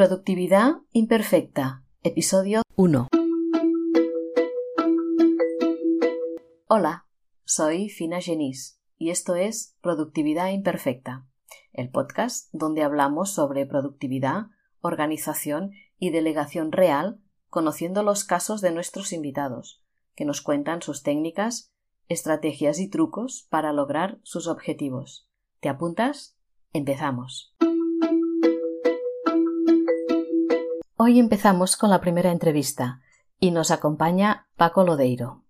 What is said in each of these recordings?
Productividad imperfecta, episodio 1. Hola, soy Fina Genís y esto es Productividad imperfecta, el podcast donde hablamos sobre productividad, organización y delegación real, conociendo los casos de nuestros invitados, que nos cuentan sus técnicas, estrategias y trucos para lograr sus objetivos. ¿Te apuntas? Empezamos. Hoy empezamos con la primera entrevista y nos acompaña Paco Lodeiro.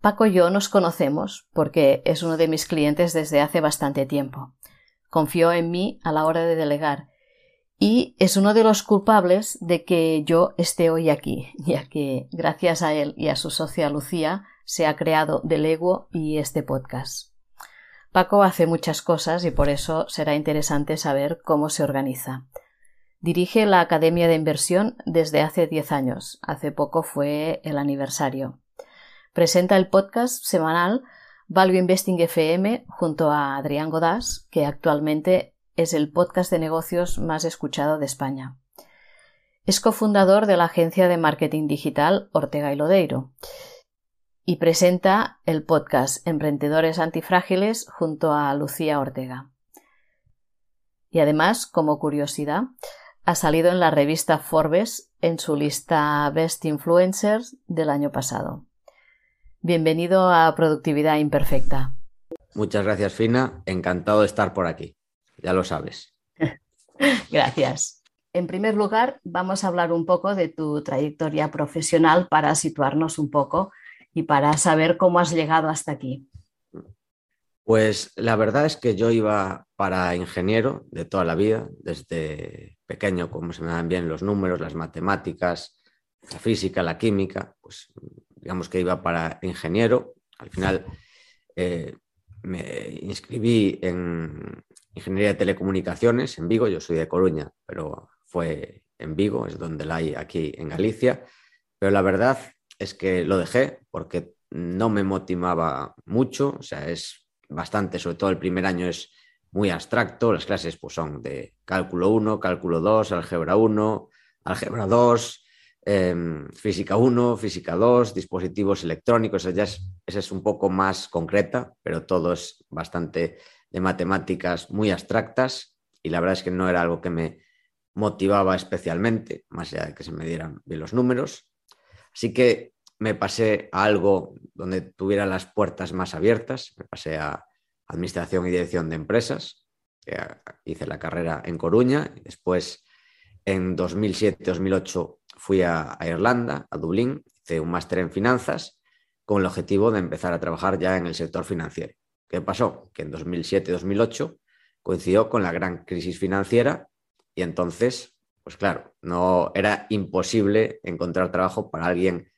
Paco y yo nos conocemos porque es uno de mis clientes desde hace bastante tiempo. Confió en mí a la hora de delegar y es uno de los culpables de que yo esté hoy aquí, ya que gracias a él y a su socia Lucía se ha creado Delego y este podcast. Paco hace muchas cosas y por eso será interesante saber cómo se organiza. Dirige la Academia de Inversión desde hace 10 años. Hace poco fue el aniversario. Presenta el podcast semanal Value Investing FM junto a Adrián Godás, que actualmente es el podcast de negocios más escuchado de España. Es cofundador de la agencia de marketing digital Ortega y Lodeiro y presenta el podcast Emprendedores Antifrágiles junto a Lucía Ortega. Y además, como curiosidad, ha salido en la revista Forbes en su lista Best Influencers del año pasado. Bienvenido a Productividad Imperfecta. Muchas gracias, Fina. Encantado de estar por aquí. Ya lo sabes. gracias. En primer lugar, vamos a hablar un poco de tu trayectoria profesional para situarnos un poco y para saber cómo has llegado hasta aquí. Pues la verdad es que yo iba para ingeniero de toda la vida, desde pequeño, como se me dan bien los números, las matemáticas, la física, la química, pues digamos que iba para ingeniero. Al final eh, me inscribí en Ingeniería de Telecomunicaciones en Vigo, yo soy de Coruña, pero fue en Vigo, es donde la hay aquí en Galicia. Pero la verdad es que lo dejé porque no me motivaba mucho, o sea, es bastante, sobre todo el primer año es muy abstracto, las clases pues son de cálculo 1, cálculo 2, álgebra 1, álgebra 2, em, física 1, física 2, dispositivos electrónicos, esa es, esa es un poco más concreta, pero todo es bastante de matemáticas muy abstractas y la verdad es que no era algo que me motivaba especialmente, más allá de que se me dieran bien los números. Así que me pasé a algo donde tuviera las puertas más abiertas, me pasé a Administración y Dirección de Empresas, que hice la carrera en Coruña, después en 2007-2008 fui a, Irlanda, a Dublín, hice un máster en finanzas con el objetivo de empezar a trabajar ya en el sector financiero. ¿Qué pasó? Que en 2007-2008 coincidió con la gran crisis financiera y entonces, pues claro, no era imposible encontrar trabajo para alguien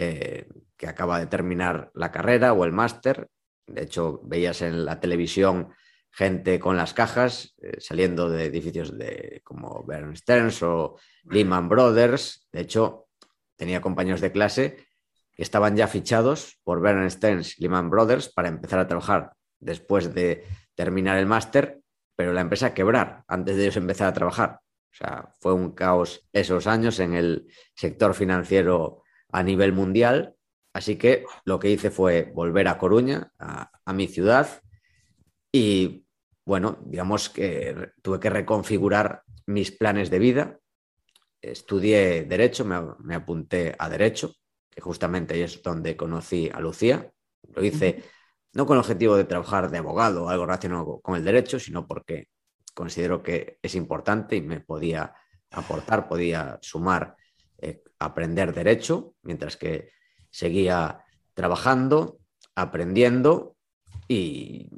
eh, que acaba de terminar la carrera o el máster. De hecho, veías en la televisión gente con las cajas eh, saliendo de edificios de, como Bern Stearns o Lehman Brothers. De hecho, tenía compañeros de clase que estaban ya fichados por Bern Stearns y Lehman Brothers para empezar a trabajar después de terminar el máster, pero la empresa quebrar antes de ellos empezar a trabajar. O sea, fue un caos esos años en el sector financiero a nivel mundial. Así que lo que hice fue volver a Coruña, a, mi ciudad, y bueno, digamos que tuve que reconfigurar mis planes de vida. Estudié Derecho, me, apunté a Derecho, que justamente ahí es donde conocí a Lucía. Lo hice no con el objetivo de trabajar de abogado o algo relacionado con el derecho, sino porque considero que es importante y me podía aportar, podía sumar aprender derecho, mientras que seguía trabajando, aprendiendo y,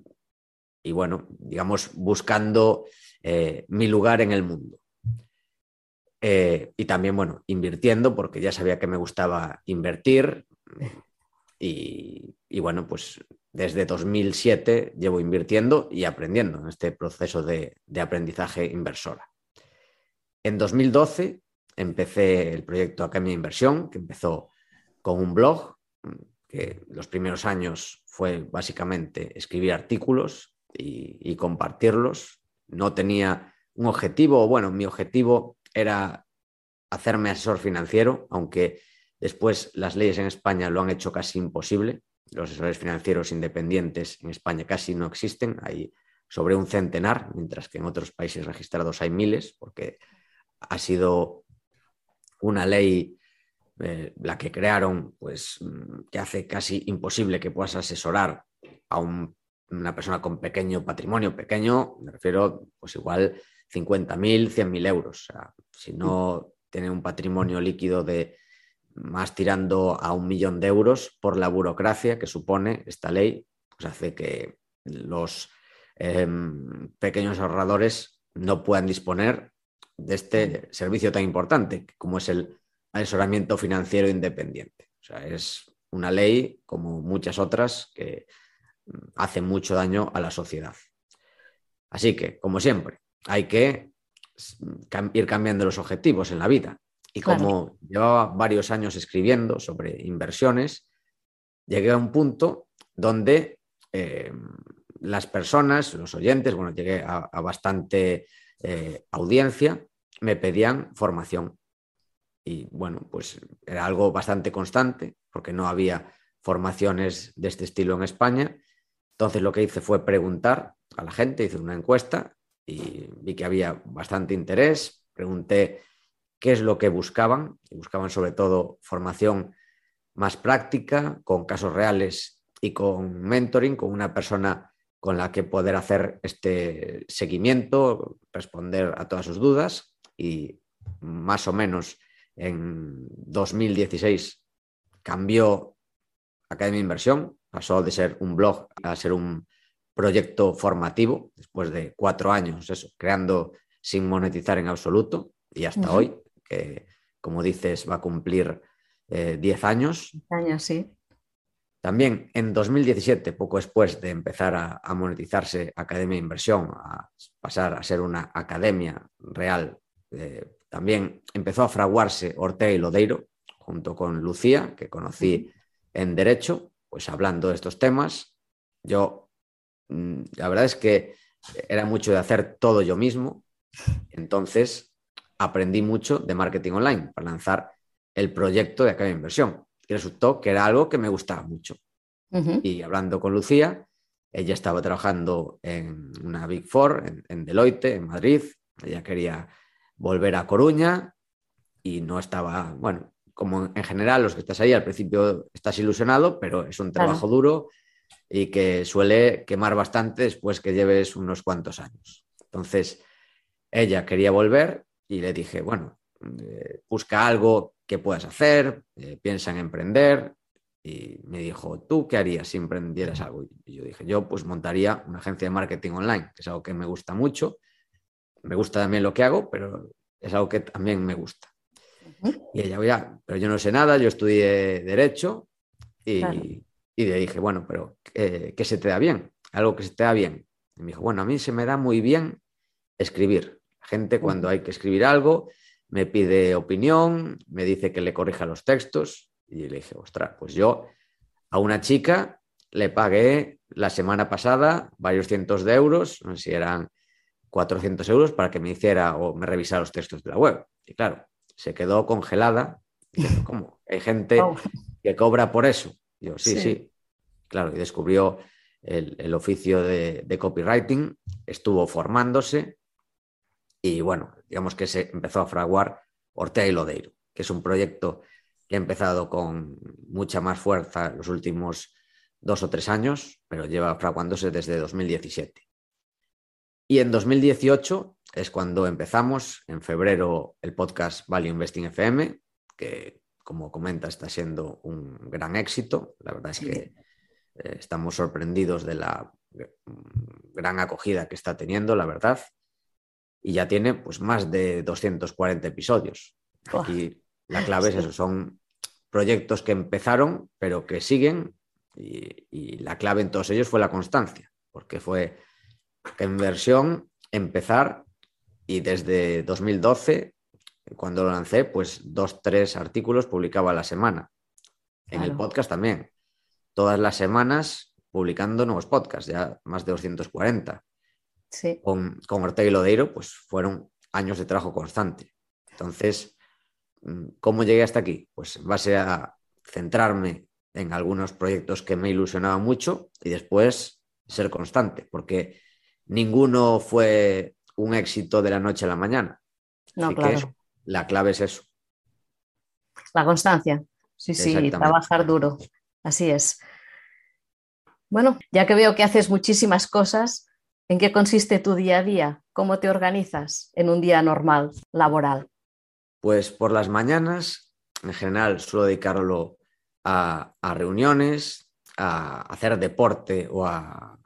bueno, digamos, buscando eh, mi lugar en el mundo. Eh, y también, bueno, invirtiendo, porque ya sabía que me gustaba invertir. Y, bueno, pues desde 2007 llevo invirtiendo y aprendiendo en este proceso de, de aprendizaje inversora. En 2012 empecé el proyecto Academia Inversión, que empezó con un blog, que los primeros años fue básicamente escribir artículos y, compartirlos. No tenía un objetivo, bueno, mi objetivo era hacerme asesor financiero, aunque después las leyes en España lo han hecho casi imposible. Los asesores financieros independientes en España casi no existen, hay sobre un centenar, mientras que en otros países registrados hay miles, porque ha sido una ley eh, la que crearon, pues que hace casi imposible que puedas asesorar a una persona con pequeño patrimonio, pequeño, me refiero pues igual 50.000, 100.000 euros. O sea, si no tiene un patrimonio líquido de más tirando a un millón de euros por la burocracia que supone esta ley, pues hace que los em, pequeños ahorradores no puedan disponer de este servicio tan importante como es el asesoramiento financiero independiente. O sea, es una ley como muchas otras que hace mucho daño a la sociedad. Así que, como siempre, hay que ir cambiando los objetivos en la vida. Y como llevaba varios años escribiendo sobre inversiones, llegué a un punto donde eh, las personas, los oyentes, bueno, llegué a, bastante eh, audiencia, me pedían formación. Y bueno, pues era algo bastante constante, porque no había formaciones de este estilo en España. Entonces lo que hice fue preguntar a la gente, hice una encuesta y vi que había bastante interés. Pregunté qué es lo que buscaban. Y buscaban sobre todo formación más práctica, con casos reales y con mentoring, con una persona con la que poder hacer este seguimiento, responder a todas sus dudas y más o menos en 2016 cambió Academia Inversión, pasó de ser un blog a ser un proyecto formativo, después de cuatro años, eso, creando sin monetizar en absoluto, y hasta hoy, que como dices va a cumplir eh, diez años. años, sí. También en 2017, poco después de empezar a, monetizarse Academia Inversión, a pasar a ser una academia real, eh, también empezó a fraguarse Ortega y Lodeiro, junto con Lucía, que conocí en Derecho, pues hablando de estos temas. Yo, mm, la verdad es que era mucho de hacer todo yo mismo, entonces aprendí mucho de marketing online para lanzar el proyecto de Academia Inversión. Y resultó que era algo que me gustaba mucho. Y hablando con Lucía, ella estaba trabajando en una Big Four, en, en Deloitte, en Madrid. Ella quería volver a Coruña y no estaba, bueno, como en general los que estás ahí al principio estás ilusionado, pero es un trabajo duro y que suele quemar bastante después que lleves unos cuantos años. Entonces, ella quería volver y le dije, bueno, eh, busca algo que puedas hacer, eh, piensa en emprender. Y me dijo, ¿tú qué harías si emprendieras algo? Y yo dije, yo pues montaría una agencia de marketing online, que es algo que me gusta mucho. Me gusta también lo que hago, pero es algo que también me gusta. Y ella, ya, pero yo no sé nada, yo estudié Derecho y, le dije, bueno, pero ¿qué, se te da bien? Algo que se te da bien. Y me dijo, bueno, a mí se me da muy bien escribir. gente cuando hay que escribir algo me pide opinión, me dice que le corrija los textos y le dije, ostras, pues yo a una chica le pagué la semana pasada varios cientos de euros, no sé si eran 400 euros para que me hiciera o me revisara los textos de la web. Y claro, se quedó congelada. ¿Cómo? Hay gente que cobra por eso. Yo, sí, sí, Claro, y descubrió el, oficio de, copywriting, estuvo formándose y bueno, digamos que se empezó a fraguar Ortega y Lodeiro, que es un proyecto que ha empezado con mucha más fuerza los últimos dos o tres años, pero lleva fraguándose desde 2017. Y en 2018 es cuando empezamos, en febrero, el podcast Value Investing FM, que como comenta está siendo un gran éxito. La verdad es que eh, estamos sorprendidos de la mm, gran acogida que está teniendo, la verdad. Y ya tiene pues más de 240 episodios. Aquí la clave es eso, son proyectos que empezaron, pero que siguen. Y, y la clave en todos ellos fue la constancia, porque fue en versión empezar y desde 2012, cuando lo lancé, pues dos, tres artículos publicaba a la semana. En el podcast también. Todas las semanas publicando nuevos podcasts, ya más de 240. Sí. Con, con Ortega y Lodeiro, pues fueron años de trabajo constante. Entonces, mm, ¿cómo llegué hasta aquí? Pues en base a centrarme en algunos proyectos que me ilusionaban mucho y después ser constante, porque ninguno fue un éxito de la noche a la mañana. No, claro. la clave es eso. La constancia. Sí, sí, trabajar duro. Así es. Bueno, ya que veo que haces muchísimas cosas, ¿en qué consiste tu día a día? ¿Cómo te organizas en un día normal, laboral? Pues por las mañanas, en general, suelo dedicarlo a, reuniones, a hacer deporte o a,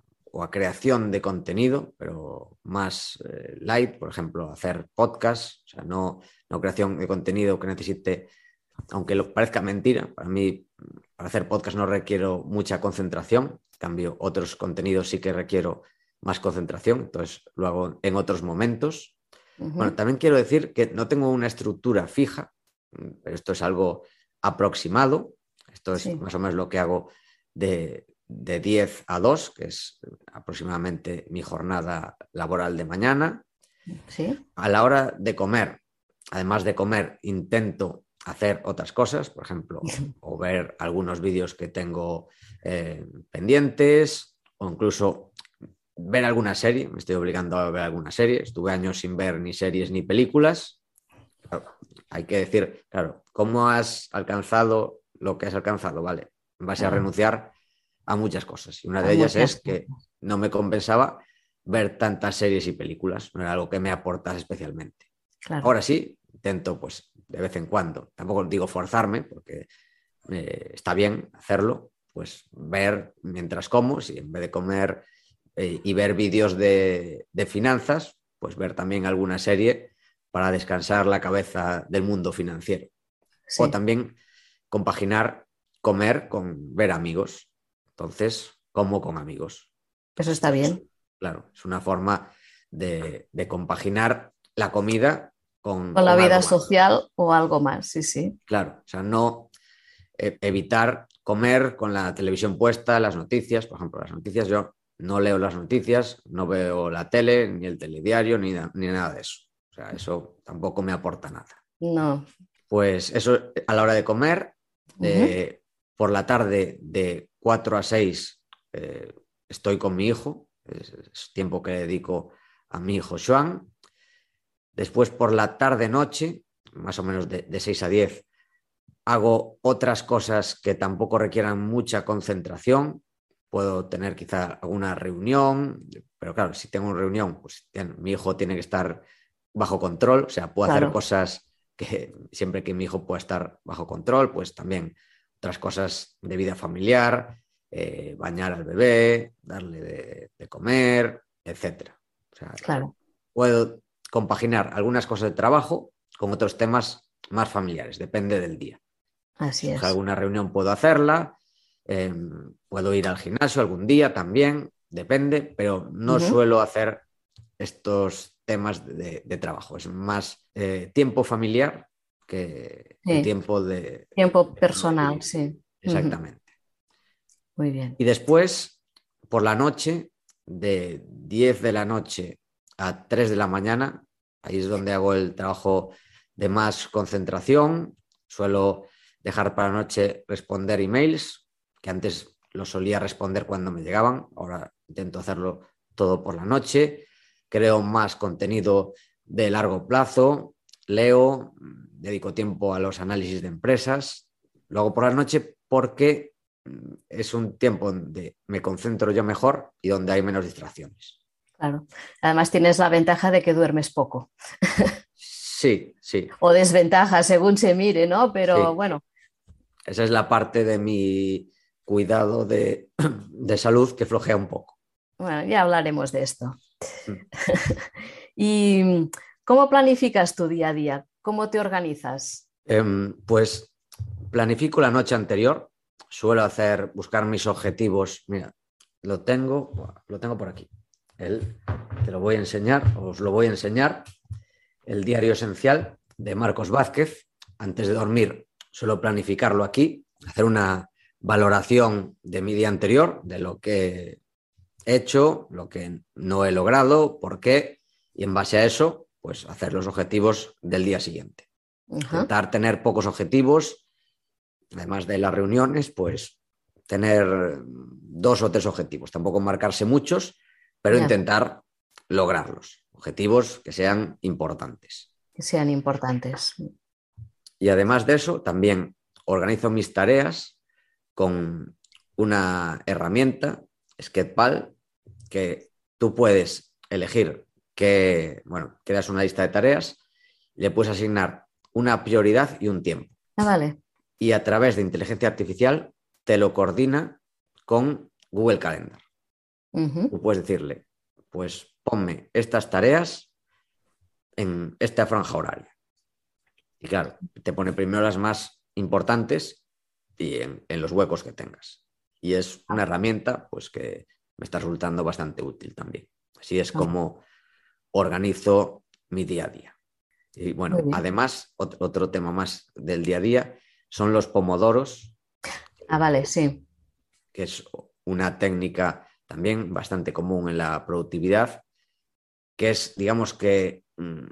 creación de contenido, pero más eh, light, por ejemplo, hacer podcast, o sea, no, no creación de contenido que necesite aunque lo parezca mentira, para mí, para hacer podcast no requiero mucha concentración, en cambio, otros contenidos sí que requiero más concentración, entonces lo hago en otros momentos. Bueno, también quiero decir que no tengo una estructura fija, pero esto es algo aproximado, esto es más o menos lo que hago de, de 10 a 2, que es aproximadamente mi jornada laboral de mañana. ¿Sí? A la hora de comer, además de comer, intento hacer otras cosas, por ejemplo, o ver algunos vídeos que tengo eh, pendientes, o incluso ver alguna serie, me estoy obligando a ver alguna serie, estuve años sin ver ni series ni películas. hay que decir, claro, ¿cómo has alcanzado lo que has alcanzado? Vale, vas a renunciar a muchas cosas. Y una de ellas es que no me compensaba ver tantas series y películas, no era algo que me aportase especialmente. Ahora sí, intento pues de vez en cuando, tampoco digo forzarme, porque eh, está bien hacerlo, pues ver mientras como, si en vez de comer eh, y ver vídeos de, finanzas, pues ver también alguna serie para descansar la cabeza del mundo financiero. O también compaginar comer con ver amigos. Entonces, como con amigos. Eso está bien. Claro, es una forma de, de compaginar la comida con, la vida social o algo más, sí, sí. Claro, o sea, no eh, evitar comer con la televisión puesta, las noticias, por ejemplo, las noticias, yo no leo las noticias, no veo la tele, ni el telediario, ni, ni nada de eso. O sea, eso tampoco me aporta nada. No. Pues eso a la hora de comer, eh, por la tarde de 4 a 6 eh, estoy con mi hijo, es, es, tiempo que dedico a mi hijo Joan, Después por la tarde-noche, más o menos de, 6 a 10, hago otras cosas que tampoco requieran mucha concentración. Puedo tener quizá alguna reunión, pero claro, si tengo una reunión, pues mi hijo tiene que estar bajo control, o sea, puedo hacer cosas que siempre que mi hijo pueda estar bajo control, pues también otras cosas de vida familiar, eh, bañar al bebé, darle de, comer, etc. claro. Puedo compaginar algunas cosas de trabajo con otros temas más familiares, depende del día. Así es. alguna reunión puedo hacerla, em, puedo ir al gimnasio algún día también, depende, pero no suelo hacer estos temas de, trabajo. Es más eh, tiempo familiar que tiempo de... Tiempo personal, sí. Exactamente. Muy bien. Y después, por la noche, de 10 de la noche a 3 de la mañana. Ahí es donde hago el trabajo de más concentración. Suelo dejar para la noche responder emails, que antes lo solía responder cuando me llegaban. Ahora intento hacerlo todo por la noche. Creo más contenido de largo plazo. Leo, dedico tiempo a los análisis de empresas. Lo hago por la noche porque mm, es un tiempo donde me concentro yo mejor y donde hay menos distracciones. Claro. Además tienes la ventaja de que duermes poco. Sí, sí. O desventaja, según se mire, ¿no? Pero bueno. Esa es la parte de mi cuidado de, salud que flojea un poco. Bueno, ya hablaremos de esto. Mm. ¿Y cómo planificas tu día a día? ¿Cómo te organizas? Em, pues planifico la noche anterior. Suelo hacer, buscar mis objetivos. Mira, lo tengo, lo tengo por aquí te lo voy a enseñar, os lo voy a enseñar, el diario esencial de Marcos Vázquez. Antes de dormir, suelo planificarlo aquí, hacer una valoración de mi día anterior, de lo que he hecho, lo que no he logrado, por qué, y en base a eso, pues hacer los objetivos del día siguiente. Intentar tener pocos objetivos, además de las reuniones, pues tener dos o tres objetivos, tampoco marcarse muchos, pero intentar lograrlos, objetivos que sean importantes. Que sean importantes. Y además de eso, también organizo mis tareas con una herramienta, Sketpal, que tú puedes elegir que, bueno, creas una lista de tareas, le puedes asignar una prioridad y un tiempo. Ah, vale. Y a través de inteligencia artificial te lo coordina con Google Calendar. Tú puedes decirle, pues ponme estas tareas en esta franja horaria. Y claro, te pone primero las más importantes y en, los huecos que tengas. Y es una herramienta pues, que me está resultando bastante útil también. Así es como organizo mi día a día. Y bueno, además, otro, tema más del día a día son los pomodoros. Ah, vale, sí. Que es una técnica también bastante común en la productividad, que es, digamos que mm,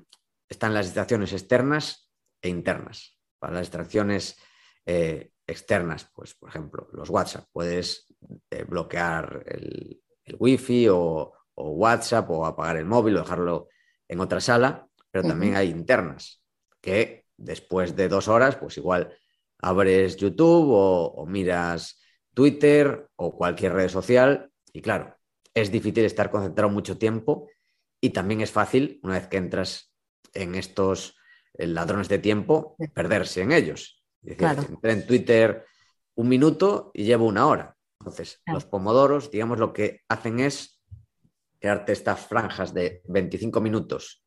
están las distracciones externas e internas. Para las distracciones eh, externas, pues por ejemplo, los WhatsApp, puedes eh, bloquear el, el wifi o, o WhatsApp o apagar el móvil o dejarlo en otra sala, pero también hay internas que después de dos horas, pues igual abres YouTube o, miras Twitter o cualquier red social. Y claro, es difícil estar concentrado mucho tiempo y también es fácil, una vez que entras en estos eh, ladrones de tiempo, perderse en ellos. Entré en Twitter un minuto y llevo una hora. Entonces, los pomodoros, digamos, lo que hacen es crearte estas franjas de 25 minutos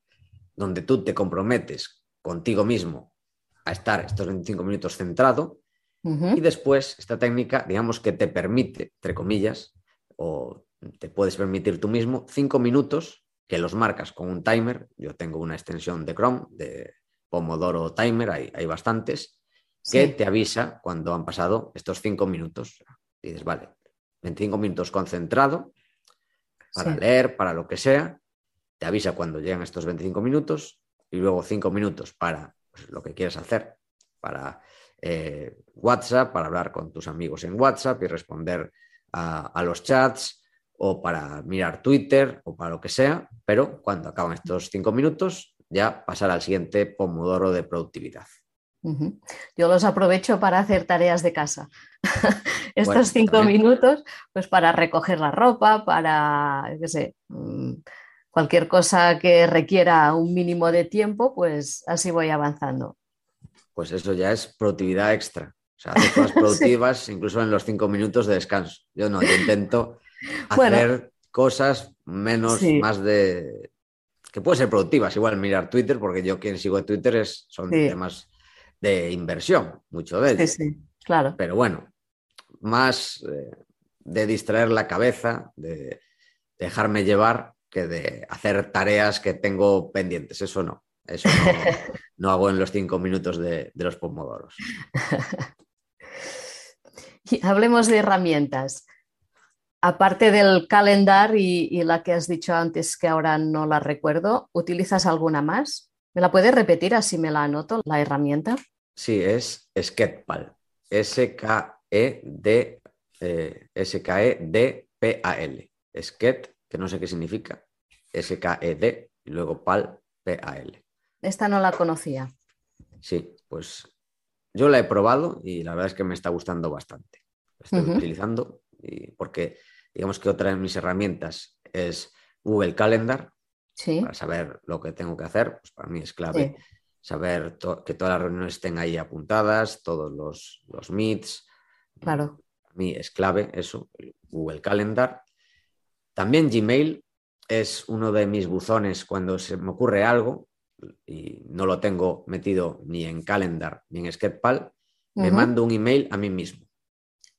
donde tú te comprometes contigo mismo a estar estos 25 minutos centrado y después esta técnica, digamos que te permite, entre comillas, o te puedes permitir tú mismo, cinco minutos que los marcas con un timer. Yo tengo una extensión de Chrome, de Pomodoro Timer, hay, hay bastantes, que te avisa cuando han pasado estos cinco minutos. Y dices, vale, 25 minutos concentrado, para leer, para lo que sea, te avisa cuando llegan estos 25 minutos y luego 5 minutos para pues, lo que quieras hacer, para eh, WhatsApp, para hablar con tus amigos en WhatsApp y responder a, los chats o para mirar Twitter o para lo que sea, pero cuando acaban estos 5 minutos ya pasar al siguiente pomodoro de productividad. Yo los aprovecho para hacer tareas de casa. Estos cinco minutos, pues para recoger la ropa, para, qué sé, mm, cualquier cosa que requiera un mínimo de tiempo, pues así voy avanzando. Pues eso ya es productividad extra. O sea, hacer cosas productivas incluso en los cinco minutos de descanso. Yo no, yo intento hacer cosas menos, más de... que pueden ser productivas. Igual mirar Twitter, porque yo quien sigo en Twitter es, son temas de inversión, mucho de ello. Sí, sí, claro. Pero bueno, más eh, de distraer la cabeza, de dejarme llevar, que de hacer tareas que tengo pendientes. Eso no. Eso no, hago en los cinco minutos de, los pomodoros. hablemos de herramientas. Aparte del calendar y, y, la que has dicho antes, que ahora no la recuerdo, ¿utilizas alguna más? ¿Me la puedes repetir así me la anoto, la herramienta? Sí, es Sketpal. S-K-E-D eh, S-K-E-D-P-A-L. Sket, que no sé qué significa. S-K-E-D y luego PAL, P-A-L. Esta no la conocía. Sí, pues yo la he probado y la verdad es que me está gustando bastante. estoy utilizando y porque digamos que otra de mis herramientas es Google Calendar para saber lo que tengo que hacer. Pues para mí es clave saber que todas las reuniones estén ahí apuntadas, todos los, los meets. Claro. Para mí es clave eso, Google Calendar. También Gmail es uno de mis buzones cuando se me ocurre algo y no lo tengo metido ni en Calendar ni en Sketpal, me mando un email a mí mismo.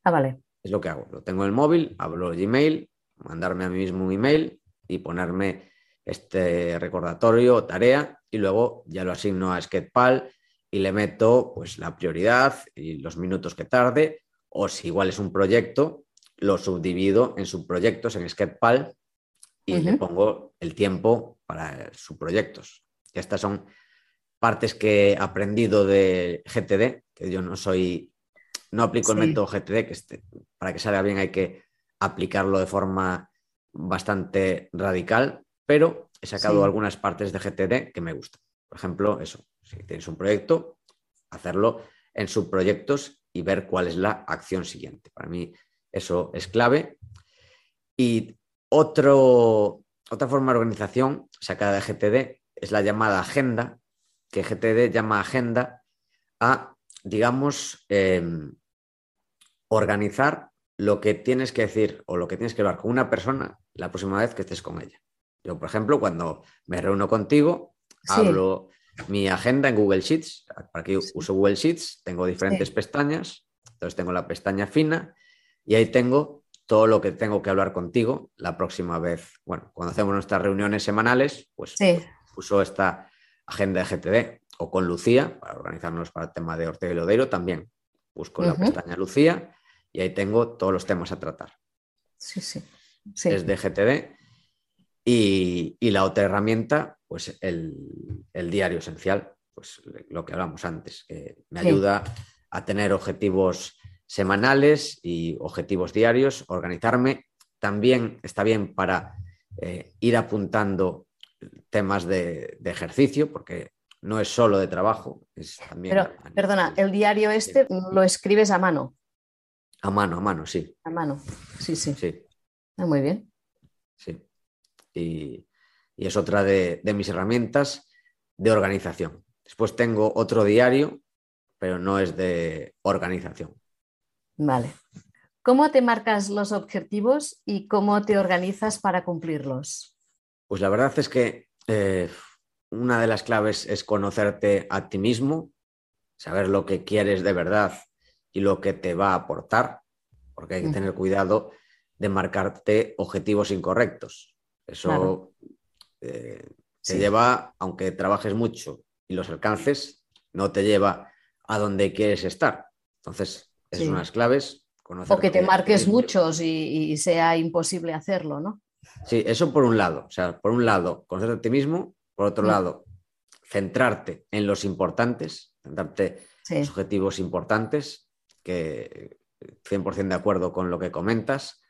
Ah, vale. Es lo que hago. Lo tengo en el móvil, hablo Gmail, mandarme a mí mismo un email y ponerme este recordatorio o tarea y luego ya lo asigno a Sketpal y le meto pues la prioridad y los minutos que tarde o si igual es un proyecto lo subdivido en subproyectos en Sketpal y le pongo el tiempo para subproyectos. que estas son partes que he aprendido de GTD, que yo no soy, no aplico el método GTD, que este, para que salga bien hay que aplicarlo de forma bastante radical, pero he sacado algunas partes de GTD que me gustan. Por ejemplo, eso, si tienes un proyecto, hacerlo en subproyectos y ver cuál es la acción siguiente. Para mí eso es clave. Y otro, otra forma de organización sacada de GTD es la llamada agenda, que GTD llama agenda a, digamos, em, organizar lo que tienes que decir o lo que tienes que hablar con una persona la próxima vez que estés con ella. Yo, por ejemplo, cuando me reúno contigo, hablo mi agenda en Google Sheets. Para que uso Google Sheets, tengo diferentes pestañas. Entonces tengo la pestaña fina y ahí tengo todo lo que tengo que hablar contigo la próxima vez. Bueno, cuando hacemos nuestras reuniones semanales, pues uso esta agenda de GTD o con Lucía para organizarnos para el tema de Ortega y Lodeiro también. Busco la pestaña Lucía y ahí tengo todos los temas a tratar. Sí, sí. Es de GTD. Y, la otra herramienta, pues el, diario esencial, pues lo que hablamos antes, que me ayuda a tener objetivos semanales y objetivos diarios, organizarme. También está bien para eh, ir apuntando temas de, ejercicio, porque no es solo de trabajo, es también... Pero, perdona, el diario este lo escribes a mano. A mano, a mano, sí. A mano, sí, sí. Sí. Ah, muy bien. Sí. Y, es otra de, mis herramientas de organización. Después tengo otro diario, pero no es de organización. Vale. ¿Cómo te marcas los objetivos y cómo te organizas para cumplirlos? Pues la verdad es que eh, una de las claves es conocerte a ti mismo, saber lo que quieres de verdad y lo que te va a aportar, porque hay que tener cuidado de marcarte objetivos incorrectos. Eso eh, te lleva, aunque trabajes mucho y los alcances, no te lleva a donde quieres estar. Entonces, es unas claves. O que te marques muchos y, sea imposible hacerlo, ¿no? Sí, eso por un lado. O sea, por un lado, conocerte a ti mismo. Por otro lado, centrarte en los importantes, centrarte en los objetivos importantes que 100% de acuerdo con lo que comentas,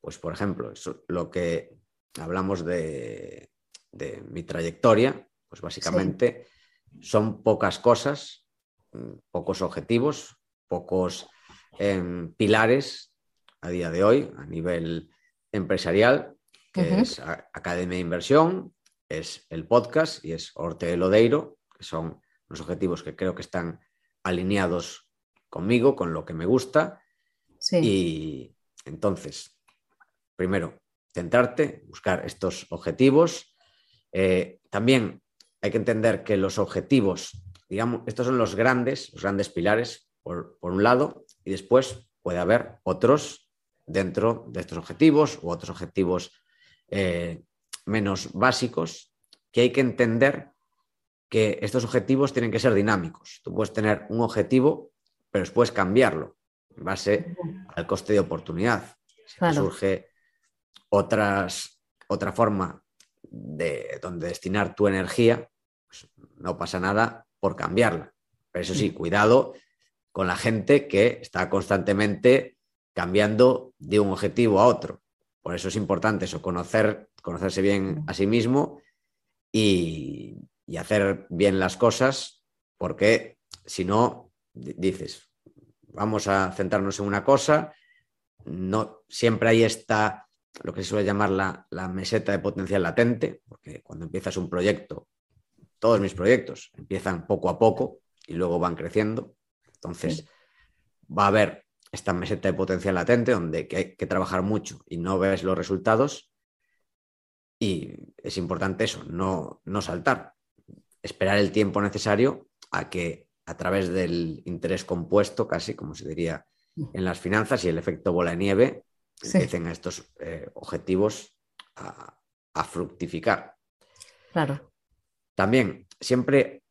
pues por ejemplo, lo que hablamos de, mi trayectoria, pues básicamente son pocas cosas, mm, pocos objetivos, pocos em, pilares a día de hoy a nivel empresarial, que es Academia de Inversión, es el podcast y es Orte Lodeiro, que son los objetivos que creo que están alineados conmigo, con lo que me gusta. Y entonces, primero, centrarte, buscar estos objetivos. Eh, también hay que entender que los objetivos, digamos, estos son los grandes, los grandes pilares, por, un lado, y después puede haber otros dentro de estos objetivos u otros objetivos eh, menos básicos, que hay que entender que estos objetivos tienen que ser dinámicos. Tú puedes tener un objetivo pero después cambiarlo en base al coste de oportunidad. Si surge otras, otra forma de donde destinar tu energía, pues no pasa nada por cambiarla. Pero eso sí, mm. cuidado con la gente que está constantemente cambiando de un objetivo a otro. Por eso es importante eso, conocer, conocerse bien a sí mismo y, y hacer bien las cosas, porque si no, dices, vamos a centrarnos en una cosa, no siempre ahí está lo que se suele llamar la, meseta de potencial latente, porque cuando empiezas un proyecto, todos mis proyectos empiezan poco a poco y luego van creciendo. Entonces, va a haber esta meseta de potencial latente donde hay que trabajar mucho y no ves los resultados. Y es importante eso, no, no saltar, esperar el tiempo necesario a que a través del interés compuesto, casi como se diría en las finanzas, y el efecto bola de nieve, empiecen estos eh, objetivos a, fructificar. Claro. También, siempre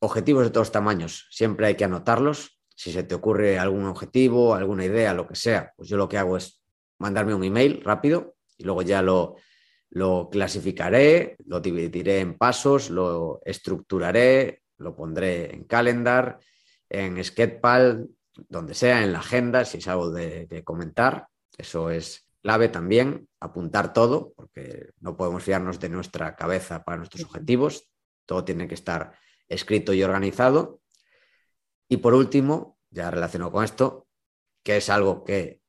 objetivos de todos tamaños, siempre hay que anotarlos. Si se te ocurre algún objetivo, alguna idea, lo que sea, pues yo lo que hago es mandarme un email rápido y luego ya lo, lo clasificaré, lo dividiré en pasos, lo estructuraré, lo pondré en calendar, en Sketpal, donde sea, en la agenda, si es algo de, comentar. Eso es clave también, apuntar todo, porque no podemos fiarnos de nuestra cabeza para nuestros objetivos. Todo tiene que estar escrito y organizado. Y por último, ya relacionado con esto, que es algo que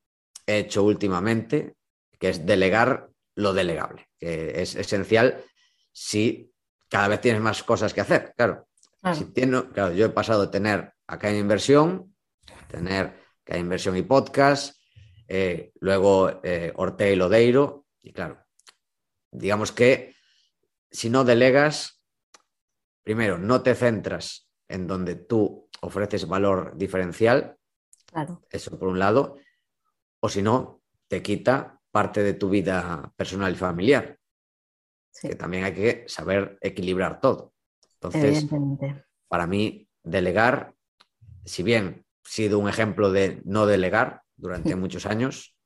he hecho últimamente, que es delegar lo delegable, que es esencial si cada vez tienes más cosas que hacer. Claro, Si claro yo he pasado de tener acá en inversión, tener que hay inversión y podcast, eh, luego eh, Orte y Lodeiro, y claro, digamos que si no delegas, primero, no te centras en donde tú ofreces valor diferencial, claro. eso por un lado, o si no, te quita parte de tu vida personal y familiar, que también hay que saber equilibrar todo. Entonces, para mí, delegar, si bien he sido un ejemplo de no delegar durante muchos años,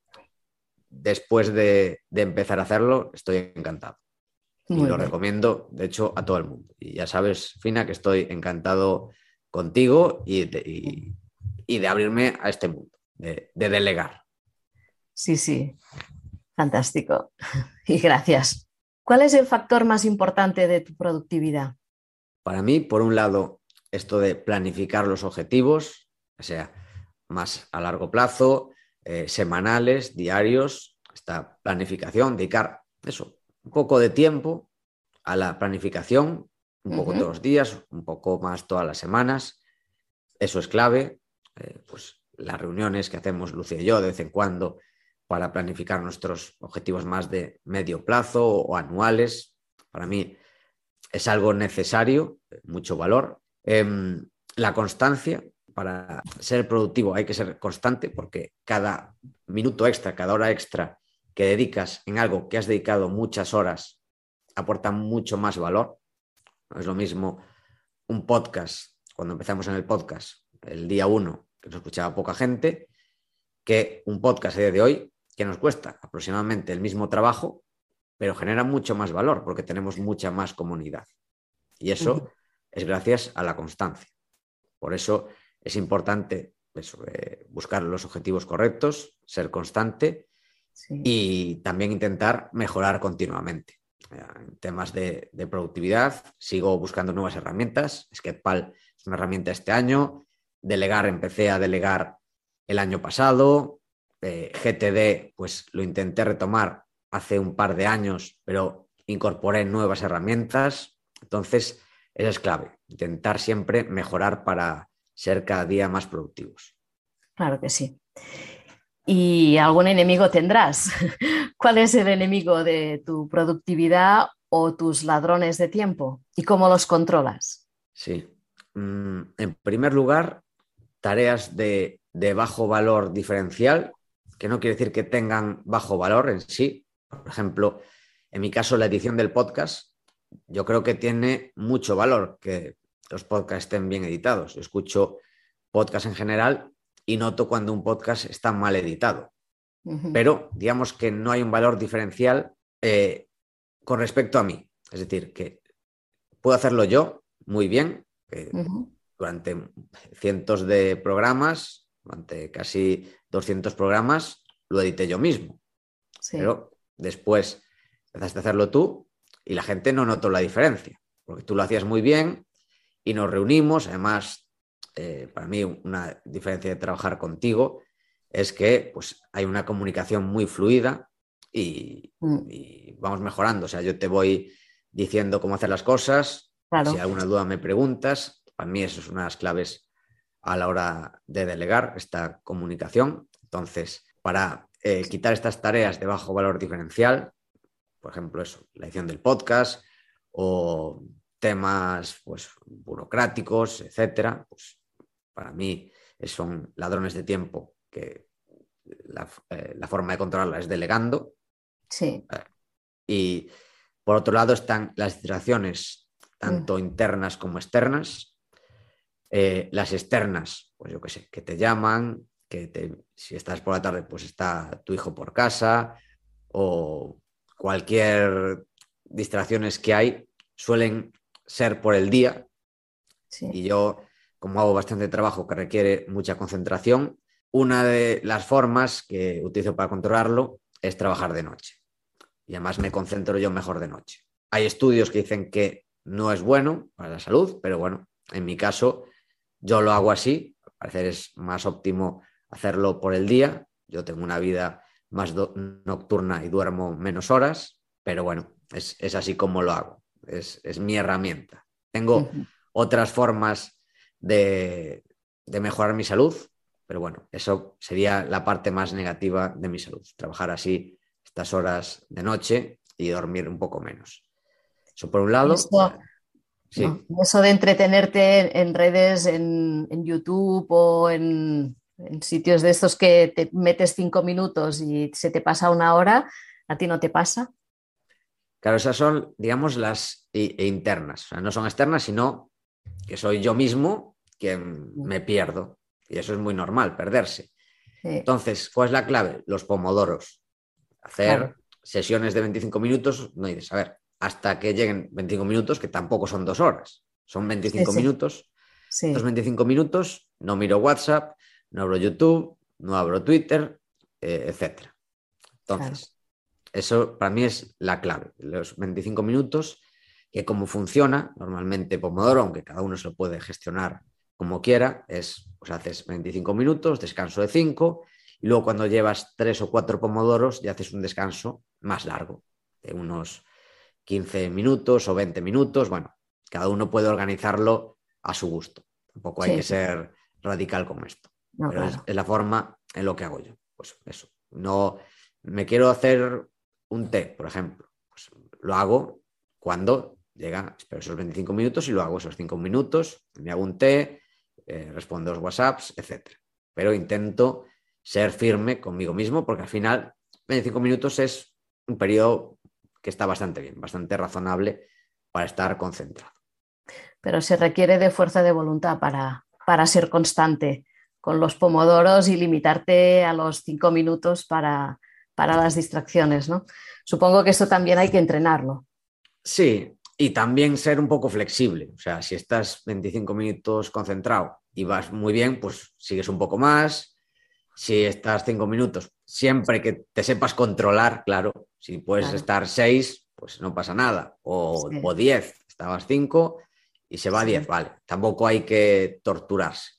después de, empezar a hacerlo, estoy encantado. y lo recomiendo, de hecho, a todo el mundo. Y ya sabes, Fina, que estoy encantado contigo y de, de abrirme a este mundo, de delegar. Sí, sí. Fantástico. Y gracias. ¿Cuál es el factor más importante de tu productividad? Para mí, por un lado, esto de planificar los objetivos, o sea, más a largo plazo, eh, semanales, diarios, esta planificación, dedicar eso, un poco de tiempo a la planificación, un poco todos los días, un poco más todas las semanas. Eso es clave. Eh, pues las reuniones que hacemos Lucia y yo de vez en cuando para planificar nuestros objetivos más de medio plazo o anuales. Para mí es algo necesario, mucho valor. Em, la constancia, para ser productivo hay que ser constante porque cada minuto extra, cada hora extra que dedicas en algo que has dedicado muchas horas aporta mucho más valor. No es lo mismo un podcast, cuando empezamos en el podcast, el día uno, que nos escuchaba poca gente, que un podcast a día de hoy que nos cuesta aproximadamente el mismo trabajo, pero genera mucho más valor porque tenemos mucha más comunidad. Y eso es gracias a la constancia. Por eso es importante eh, buscar los objetivos correctos, ser constante y también intentar mejorar continuamente. En temas de, de, productividad, sigo buscando nuevas herramientas. Sketpal es una herramienta este año. Delegar, empecé a delegar el año pasado. Eh, GTD, pues lo intenté retomar hace un par de años, pero incorporé nuevas herramientas. Entonces, eso es clave, intentar siempre mejorar para ser cada día más productivos. Claro que sí. ¿Y algún enemigo tendrás? ¿Cuál es el enemigo de tu productividad o tus ladrones de tiempo? ¿Y cómo los controlas? Sí. Mm, en primer lugar, tareas de, de bajo valor diferencial que no quiere decir que tengan bajo valor en sí. Por ejemplo, en mi caso, la edición del podcast, yo creo que tiene mucho valor que los podcasts estén bien editados. Yo escucho podcast en general y noto cuando un podcast está mal editado. Pero digamos que no hay un valor diferencial eh, con respecto a mí. Es decir, que puedo hacerlo yo muy bien. Durante cientos de programas durante casi 200 programas, lo edité yo mismo. Pero después empezaste a hacerlo tú y la gente no notó la diferencia, porque tú lo hacías muy bien y nos reunimos. Además, eh, para mí una diferencia de trabajar contigo es que pues, hay una comunicación muy fluida y, mm. vamos mejorando. O sea, yo te voy diciendo cómo hacer las cosas. Si alguna duda me preguntas. Para mí eso es una de las claves a la hora de delegar esta comunicación. Entonces, para eh, quitar estas tareas de bajo valor diferencial, por ejemplo, eso, la edición del podcast o temas pues, burocráticos, etcétera, pues para mí son ladrones de tiempo que la, eh, forma de controlarla es delegando. Sí. Eh, y por otro lado están las distracciones, tanto mm. internas como externas, eh, las externas, pues yo qué sé, que te llaman, que te, si estás por la tarde, pues está tu hijo por casa, o cualquier distracciones que hay suelen ser por el día. Y yo, como hago bastante trabajo que requiere mucha concentración, una de las formas que utilizo para controlarlo es trabajar de noche. Y además me concentro yo mejor de noche. Hay estudios que dicen que no es bueno para la salud, pero bueno, en mi caso yo lo hago así. Al parecer es más óptimo hacerlo por el día. Yo tengo una vida más nocturna y duermo menos horas, pero bueno, es, así como lo hago. Es, mi herramienta. Tengo otras formas de, de mejorar mi salud, pero bueno, eso sería la parte más negativa de mi salud, trabajar así estas horas de noche y dormir un poco menos. Eso por un lado. Eso, de entretenerte en redes, en, YouTube o en, sitios de estos que te metes cinco minutos y se te pasa una hora, ¿a ti no te pasa? Claro, esas son, digamos, las internas. O sea, no son externas, sino que soy yo mismo quien me pierdo. Y eso es muy normal, perderse. Entonces, ¿cuál es la clave? Los pomodoros. Hacer sesiones de 25 minutos, no hay de saber, hasta que lleguen 25 minutos, que tampoco son dos horas, son 25 minutos. Estos 25 minutos no miro WhatsApp, no abro YouTube, no abro Twitter, eh, etc. Entonces, eso para mí es la clave. Los 25 minutos, que como funciona normalmente Pomodoro, aunque cada uno se lo puede gestionar como quiera, es, pues haces 25 minutos, descanso de 5, y luego cuando llevas 3 o 4 pomodoros ya haces un descanso más largo, de unos 15 minutos o 20 minutos. Bueno, cada uno puede organizarlo a su gusto. Tampoco hay que ser radical con esto. pero es, la forma en lo que hago yo. Pues eso. No me quiero hacer un té, por ejemplo. Pues lo hago cuando llega, espero esos 25 minutos y lo hago esos 5 minutos, me hago un té, eh, respondo los WhatsApps, etc. Pero intento ser firme conmigo mismo porque al final 25 minutos es un periodo que está bastante bien, bastante razonable para estar concentrado. Pero se requiere de fuerza de voluntad para, para ser constante con los pomodoros y limitarte a los cinco minutos para, para las distracciones, ¿no? Supongo que esto también hay que entrenarlo. Sí, y también ser un poco flexible. O sea, si estás 25 minutos concentrado y vas muy bien, pues sigues un poco más. Si estás 5 minutos, siempre que te sepas controlar, claro, si puedes estar 6, pues no pasa nada. O 10, estabas 5 y se va a 10, vale. Tampoco hay que torturarse,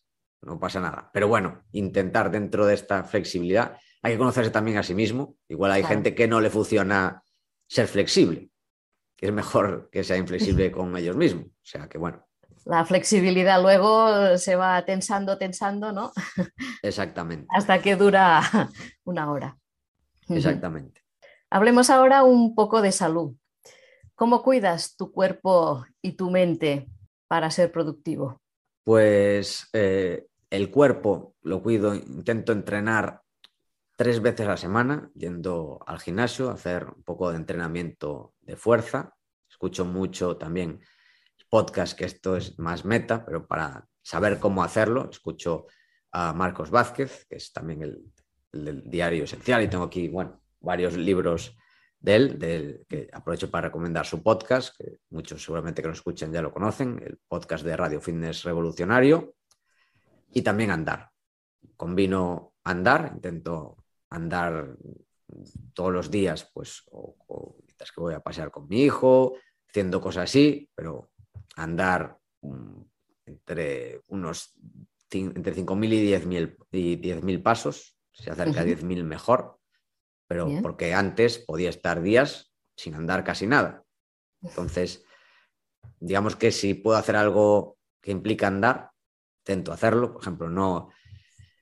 no pasa nada. Pero bueno, intentar dentro de esta flexibilidad, hay que conocerse también a sí mismo. Igual hay gente que no le funciona ser flexible que es mejor que sea inflexible con ellos mismos. O sea que bueno. La flexibilidad luego se va tensando, tensando, ¿no? Exactamente. Hasta que dura una hora. Exactamente. Hablemos ahora un poco de salud. ¿Cómo cuidas tu cuerpo y tu mente para ser productivo? Pues eh, el cuerpo lo cuido, intento entrenar tres veces a la semana, yendo al gimnasio, a hacer un poco de entrenamiento de fuerza. Escucho mucho también podcast, que esto es más meta, pero para saber cómo hacerlo, escucho a Marcos Vázquez, que es también el, del diario esencial, y tengo aquí, bueno, varios libros de él, del, que aprovecho para recomendar su podcast, que muchos seguramente que lo escuchan ya lo conocen, el podcast de Radio Fitness Revolucionario, y también andar. Combino andar, intento andar todos los días, pues, o, mientras que voy a pasear con mi hijo, haciendo cosas así, pero andar mm, entre unos entre 5.000 y 10.000 y pasos, si acerca a 10.000 mejor, pero porque antes podía estar días sin andar casi nada. Entonces, digamos que si puedo hacer algo que implica andar, intento hacerlo. Por ejemplo, no,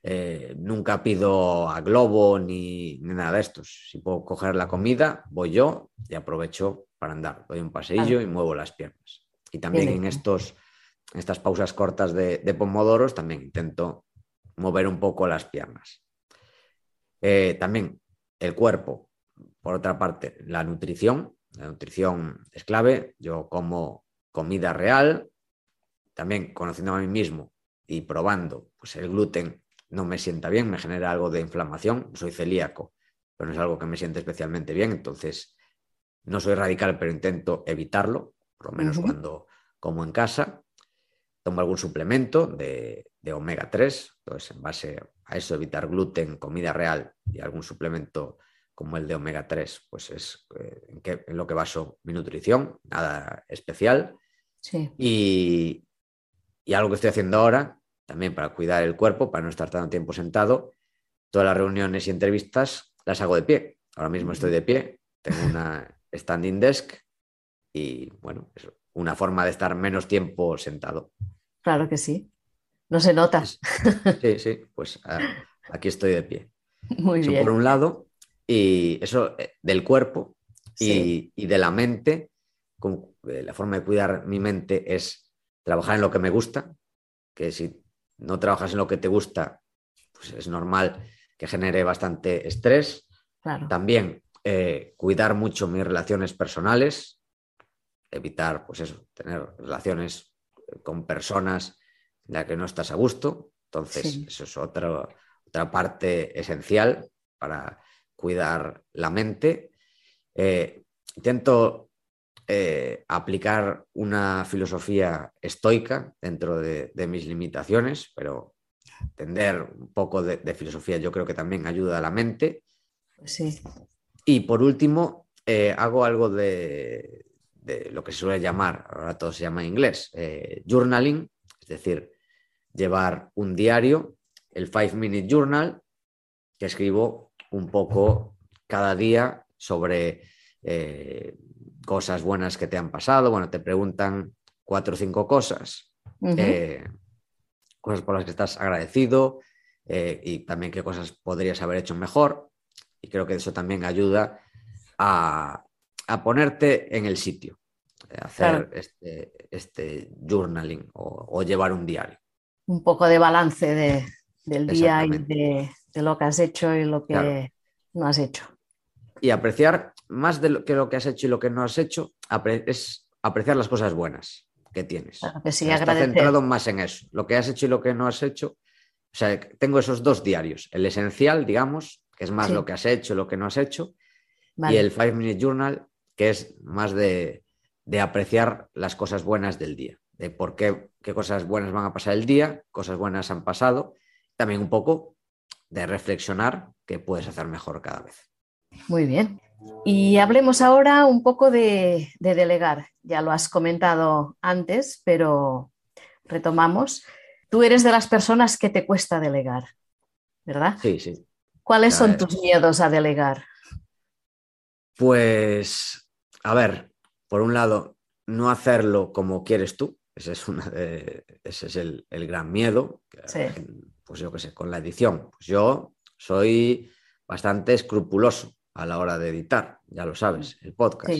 eh, nunca pido a Globo ni, nada de estos. Si puedo coger la comida, voy yo y aprovecho para andar. Doy un paseillo y muevo las piernas. Y también en estos, estas pausas cortas de, pomodoros también intento mover un poco las piernas. Eh, también el cuerpo, por otra parte, la nutrición. La nutrición es clave. Yo como comida real, también conociendo a mí mismo y probando, pues el gluten no me sienta bien, me genera algo de inflamación, soy celíaco, pero no es algo que me siente especialmente bien, entonces no soy radical, pero intento evitarlo, por lo menos cuando como en casa. Tomo algún suplemento de, omega 3, entonces en base a eso evitar gluten, comida real y algún suplemento como el de omega 3, pues es eh, en, lo que baso mi nutrición, nada especial. Y, y algo que estoy haciendo ahora, también para cuidar el cuerpo, para no estar tanto tiempo sentado, todas las reuniones y entrevistas las hago de pie. Ahora mismo estoy de pie, tengo una standing desk y bueno, es una forma de estar menos tiempo sentado. Claro que sí. No se nota. Sí, sí, pues aquí estoy de pie. Muy bien. Por un lado, y eso eh, del cuerpo y, de la mente, eh, la forma de cuidar mi mente es trabajar en lo que me gusta, que si no trabajas en lo que te gusta, pues es normal que genere bastante estrés. También eh, cuidar mucho mis relaciones personales, evitar, pues eso, tener relaciones con personas en las que no estás a gusto. Entonces, eso es otra parte esencial para cuidar la mente. Eh, intento eh, aplicar una filosofía estoica dentro de, mis limitaciones, pero entender un poco de, de, filosofía yo creo que también ayuda a la mente. Sí. Y por último, eh, hago algo de, lo que se suele llamar, ahora todo se llama en inglés, eh, journaling, es decir, llevar un diario, el Five Minute Journal, que escribo un poco cada día sobre eh, cosas buenas que te han pasado. Bueno, te preguntan cuatro o cinco cosas, cosas por las que estás agradecido y también qué cosas podrías haber hecho mejor. Y creo que eso también ayuda a, ponerte en el sitio, hacer este, este, journaling o, llevar un diario. Un poco de balance del día y de, lo que has hecho y lo que no has hecho. Y apreciar más de lo que lo que has hecho y lo que no has hecho, es apreciar las cosas buenas que tienes. Claro que sí, centrado más en eso, lo que has hecho y lo que no has hecho. O sea, tengo esos dos diarios, el esencial, digamos, que es más lo que has hecho, lo que no has hecho, y el Five Minute Journal, que es más de, apreciar las cosas buenas del día, de por qué, qué cosas buenas van a pasar el día, cosas buenas han pasado, también un poco de reflexionar qué puedes hacer mejor cada vez. Muy bien. Y hablemos ahora un poco de, de, delegar. Ya lo has comentado antes, pero retomamos. Tú eres de las personas que te cuesta delegar, ¿verdad? Sí, sí. ¿Cuáles son tus miedos a delegar? Pues, a ver, por un lado, no hacerlo como quieres tú, ese es, una ese es el, gran miedo, pues yo qué sé, con la edición. Pues yo soy bastante escrupuloso a la hora de editar, ya lo sabes, el podcast.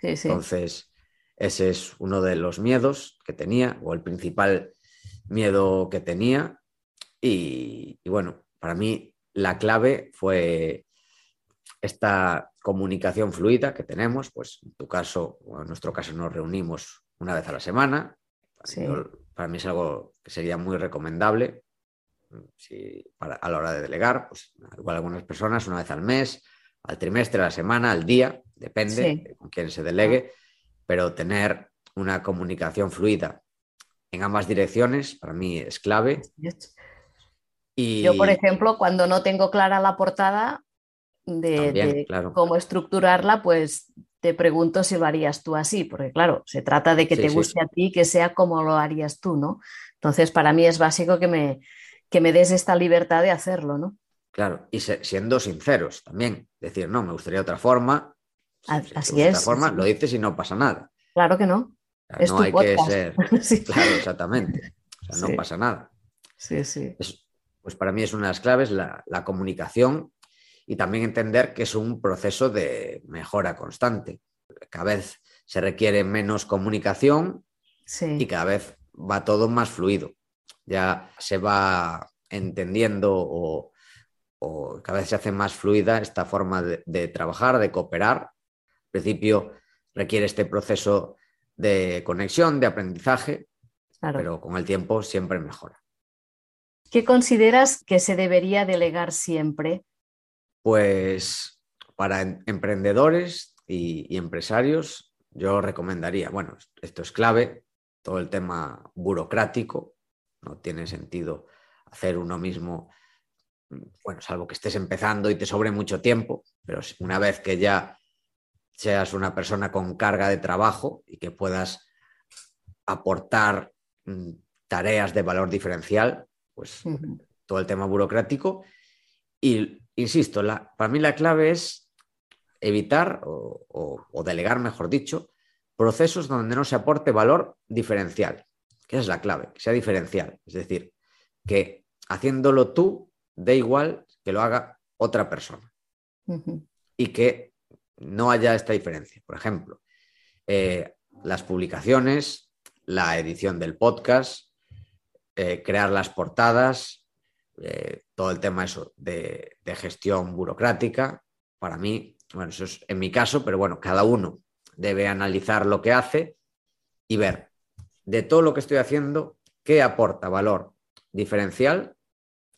Entonces, ese es uno de los miedos que tenía, o el principal miedo que tenía. y bueno, para mí la clave fue esta comunicación fluida que tenemos, pues en tu caso, o en nuestro caso nos reunimos una vez a la semana. para mí es algo que sería muy recomendable a la hora de delegar, pues igual algunas personas una vez al mes, al trimestre, a la semana, al día, depende con quién se delegue, pero tener una comunicación fluida en ambas direcciones para mí es clave. Yo, por ejemplo, cuando no tengo clara la portada de, cómo estructurarla, pues te pregunto si lo harías tú así, porque claro, se trata de que te guste a ti, que sea como lo harías tú, ¿no? Entonces, para mí es básico que me, que me des esta libertad de hacerlo, ¿no? Claro, y siendo sinceros también, decir, no, me gustaría otra forma. Así es. Otra forma, lo dices y no pasa nada. Claro que no. no hay que ser. Claro, exactamente. O sea, no pasa nada. Sí, sí pues para mí es una de las claves la, comunicación y también entender que es un proceso de mejora constante. Cada vez se requiere menos comunicación y cada vez va todo más fluido. Ya se va entendiendo o, cada vez se hace más fluida esta forma de, trabajar, de cooperar. Al principio requiere este proceso de conexión, de aprendizaje, pero con el tiempo siempre mejora. ¿Qué consideras que se debería delegar siempre? Pues para em-, emprendedores y, empresarios, yo recomendaría, bueno, esto es clave, todo el tema burocrático, no tiene sentido hacer uno mismo, bueno, salvo que estés empezando y te sobre mucho tiempo, pero una vez que ya seas una persona con carga de trabajo y que puedas aportar mm, tareas de valor diferencial, pues todo el tema burocrático. Y insisto, la, para mí la clave es evitar o, delegar, mejor dicho, procesos donde no se aporte valor diferencial, que es la clave, que sea diferencial. Es decir, que haciéndolo tú, da igual que lo haga otra persona. Y que no haya esta diferencia. Por ejemplo, eh, las publicaciones, la edición del podcast, eh, crear las portadas, eh, todo el tema eso de, gestión burocrática. Para mí, bueno, eso es en mi caso, pero bueno, cada uno debe analizar lo que hace y ver de todo lo que estoy haciendo, qué aporta valor diferencial,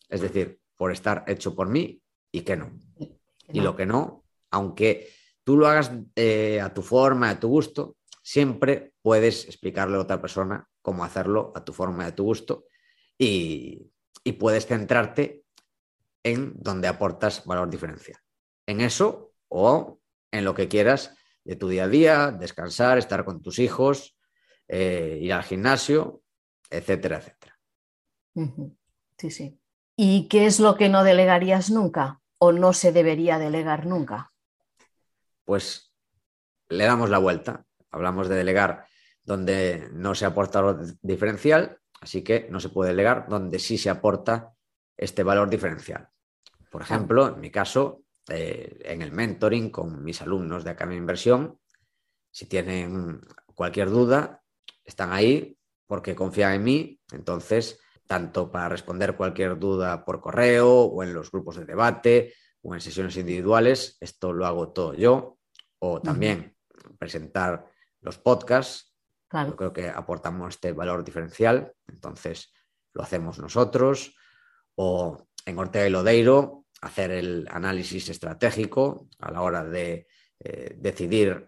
es decir, por estar hecho por mí y qué no. Y lo que no, aunque tú lo hagas eh, a tu forma, a tu gusto, siempre puedes explicarle a otra persona cómo hacerlo a tu forma y a tu gusto y, puedes centrarte en donde aportas valor diferencial. En eso o en lo que quieras de tu día a día, descansar, estar con tus hijos, eh, ir al gimnasio, etcétera, etcétera. Sí, sí. ¿Y qué es lo que no delegarías nunca o no se debería delegar nunca? Pues le damos la vuelta. Hablamos de delegar donde no se aporta valor diferencial Así que no se puede delegar donde sí se aporta este valor diferencial. Por ejemplo, en mi caso, eh, en el mentoring con mis alumnos de Academia Inversión, si tienen cualquier duda, están ahí porque confían en mí. Entonces, tanto para responder cualquier duda por correo o en los grupos de debate o en sesiones individuales, esto lo hago todo yo. O también presentar los podcasts yo creo que aportamos este valor diferencial, entonces lo hacemos nosotros. O en Ortega y Lodeiro, hacer el análisis estratégico a la hora de eh, decidir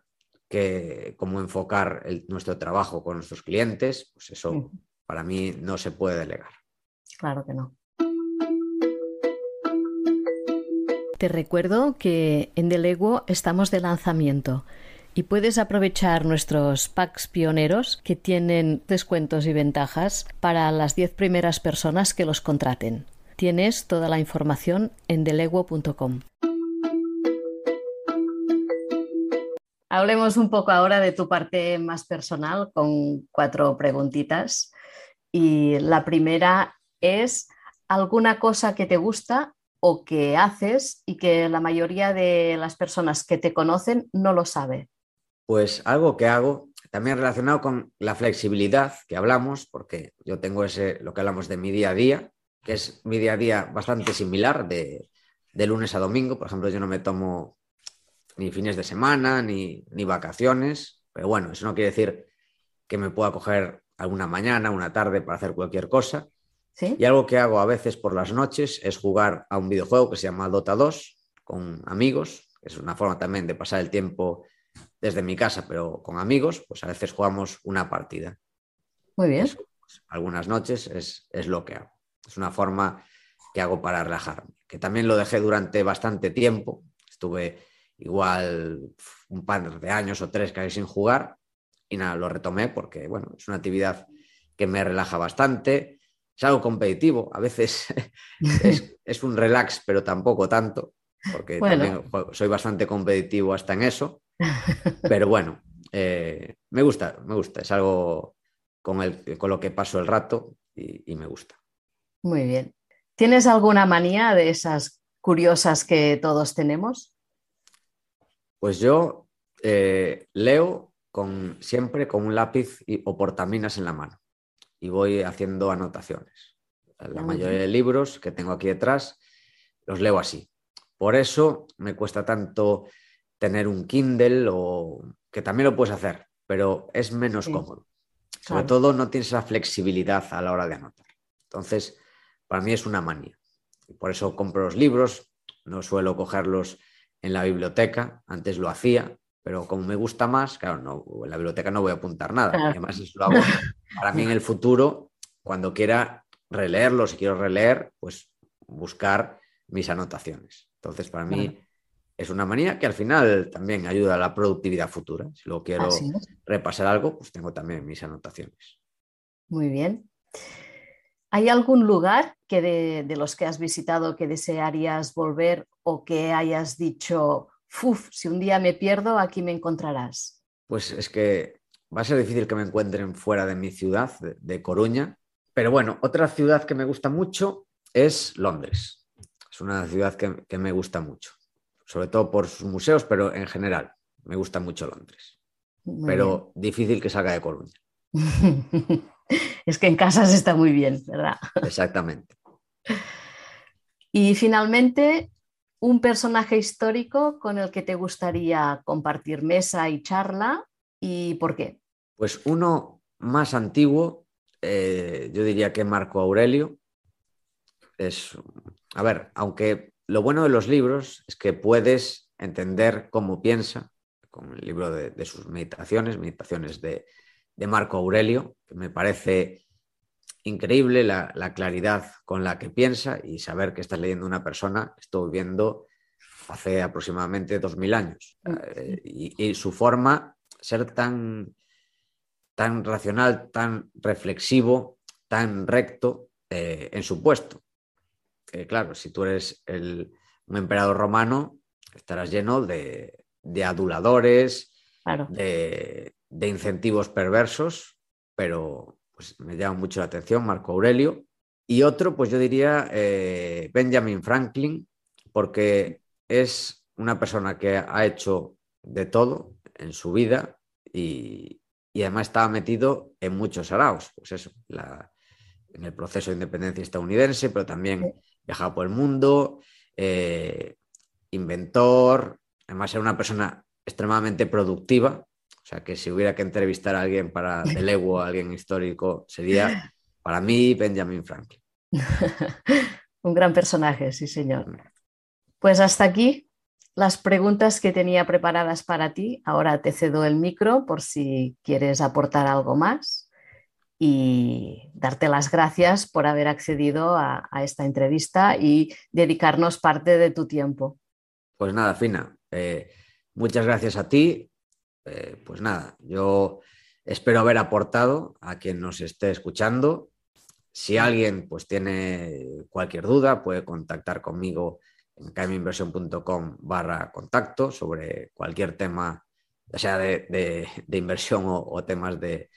cómo enfocar nuestro trabajo con nuestros clientes, pues eso para mí no se puede delegar. Claro que no. Te recuerdo que en Delego estamos de lanzamiento y puedes aprovechar nuestros packs pioneros que tienen descuentos y ventajas para las 10 primeras personas que los contraten. Tienes toda la información en deleguo.com. Hablemos un poco ahora de tu parte más personal con cuatro preguntitas. Y la primera es alguna cosa que te gusta o que haces y que la mayoría de las personas que te conocen no lo sabe. Pues algo que hago, también relacionado con la flexibilidad que hablamos, porque yo tengo ese, lo que hablamos de mi día a día, que es mi día a día bastante similar de, lunes a domingo. Por ejemplo, yo no me tomo ni fines de semana ni, vacaciones, pero bueno, eso no quiere decir que me pueda coger alguna mañana, una tarde para hacer cualquier cosa. Y algo que hago a veces por las noches es jugar a un videojuego que se llama Dota 2 con amigos. Es una forma también de pasar el tiempo desde mi casa, pero con amigos, pues a veces jugamos una partida. Muy bien. Pues, algunas noches es, lo que hago. Es una forma que hago para relajarme, que también lo dejé durante bastante tiempo. Estuve igual un par de años o tres casi sin jugar y nada, lo retomé porque, bueno, es una actividad que me relaja bastante. Es algo competitivo, a veces es, un relax, pero tampoco tanto, porque también soy bastante competitivo hasta en eso. Pero bueno, eh, me gusta, me gusta. Es algo con, el, con lo que paso el rato y, me gusta. Muy bien. ¿Tienes alguna manía de esas curiosas que todos tenemos? Pues yo eh, leo con, siempre con un lápiz o portaminas en la mano y voy haciendo anotaciones. La mayoría de libros que tengo aquí detrás los leo así. Por eso me cuesta tanto tener un Kindle o que también lo puedes hacer, pero es menos cómodo. Sobre todo no tienes la flexibilidad a la hora de anotar. Entonces, para mí es una manía. Y por eso compro los libros, no suelo cogerlos en la biblioteca, antes lo hacía, pero como me gusta más, claro, no, en la biblioteca no voy a apuntar nada. Además, eso lo hago para mí en el futuro, cuando quiera releerlo, si quiero releer, pues buscar mis anotaciones. Entonces, para mí es una manía que al final también ayuda a la productividad futura. Si luego quiero repasar algo, pues tengo también mis anotaciones. Muy bien. ¿Hay algún lugar que de, los que has visitado que desearías volver o que hayas dicho, Uf, si un día me pierdo, aquí me encontrarás? Pues es que va a ser difícil que me encuentren fuera de mi ciudad, de, Coruña. Pero bueno, otra ciudad que me gusta mucho es Londres. Es una ciudad que, me gusta mucho, sobre todo por sus museos, pero en general me gusta mucho Londres. pero difícil que salga de Coruña. es que en casas está muy bien, ¿verdad? Exactamente. Y finalmente, un personaje histórico con el que te gustaría compartir mesa y charla y por qué. Pues uno más antiguo, eh, yo diría que Marco Aurelio. Es, a ver, aunque lo bueno de los libros es que puedes entender cómo piensa, con el libro de sus meditaciones, meditaciones de, de Marco Aurelio, que me parece increíble la, claridad con la que piensa y saber que estás leyendo una persona que estuvo viviendo hace aproximadamente dos mil años. Eh, y, su forma, ser tan, tan racional, tan reflexivo, tan recto eh, en su puesto. claro, si tú eres el, un emperador romano, estarás lleno de, de aduladores, de, de incentivos perversos, pero pues, me llama mucho la atención Marco Aurelio. Y otro, pues yo diría eh, Benjamin Franklin, porque es una persona que ha hecho de todo en su vida y, además estaba metido en muchos araos, pues eso, en el proceso de independencia estadounidense, pero también viajaba por el mundo, eh, inventor, además era una persona extremadamente productiva, sea, que si hubiera que entrevistar a alguien para del ego, a alguien histórico, sería para mí Benjamin Franklin. Un gran personaje, sí, señor. Mm. Pues hasta aquí las preguntas que tenía preparadas para ti. Ahora te cedo el micro por si quieres aportar algo más y darte las gracias por haber accedido a, esta entrevista y dedicarnos parte de tu tiempo. Pues nada, Fina, eh, muchas gracias a ti eh, pues nada, yo espero haber aportado a quien nos esté escuchando. Si alguien pues tiene cualquier duda, puede contactar conmigo en kminversión.com barra contacto sobre cualquier tema, ya sea de, inversión o, temas de,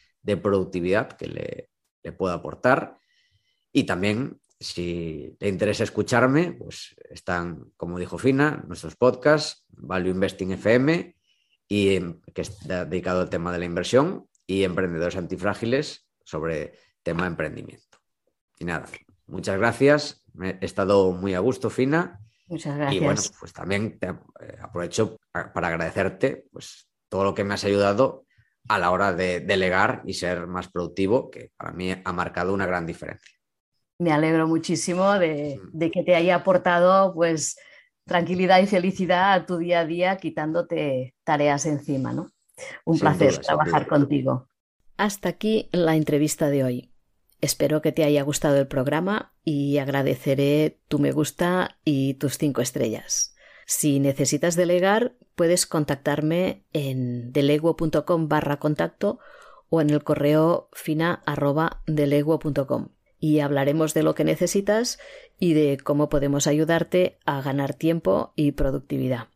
productividad que le, le pueda aportar. Y también, si le interesa escucharme, pues están, como dijo Fina, nuestros podcasts, Value Investing FM y que está dedicado al tema de la inversión y emprendedores antifrágiles sobre tema de emprendimiento. Y nada, muchas gracias. He estado muy a gusto, Fina. Muchas gracias. Y bueno, pues también te eh, aprovecho para agradecerte pues, todo lo que me has ayudado a la hora de delegar y ser más productivo, que para mí ha marcado una gran diferencia. Me alegro muchísimo de, mm. de que te haya aportado pues tranquilidad y felicidad a tu día a día quitándote tareas encima, ¿no? Un placer trabajar contigo. Hasta aquí la entrevista de hoy. Espero que te haya gustado el programa y agradeceré tu me gusta y tus cinco estrellas. Si necesitas delegar, puedes contactarme en deleguo.com barra contacto o en el correo fina y hablaremos de lo que necesitas y de cómo podemos ayudarte a ganar tiempo y productividad.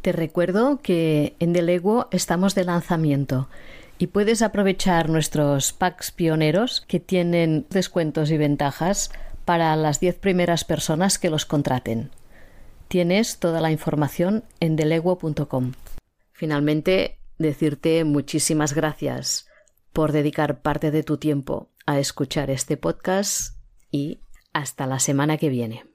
Te recuerdo que en Deleguo estamos de lanzamiento y puedes aprovechar nuestros packs pioneros que tienen descuentos y ventajas para las 10 primeras personas que los contraten. Tienes toda la información en deleguo.com. Finalmente, decirte muchísimas gracias por dedicar parte de tu tiempo a escuchar este podcast y hasta la semana que viene.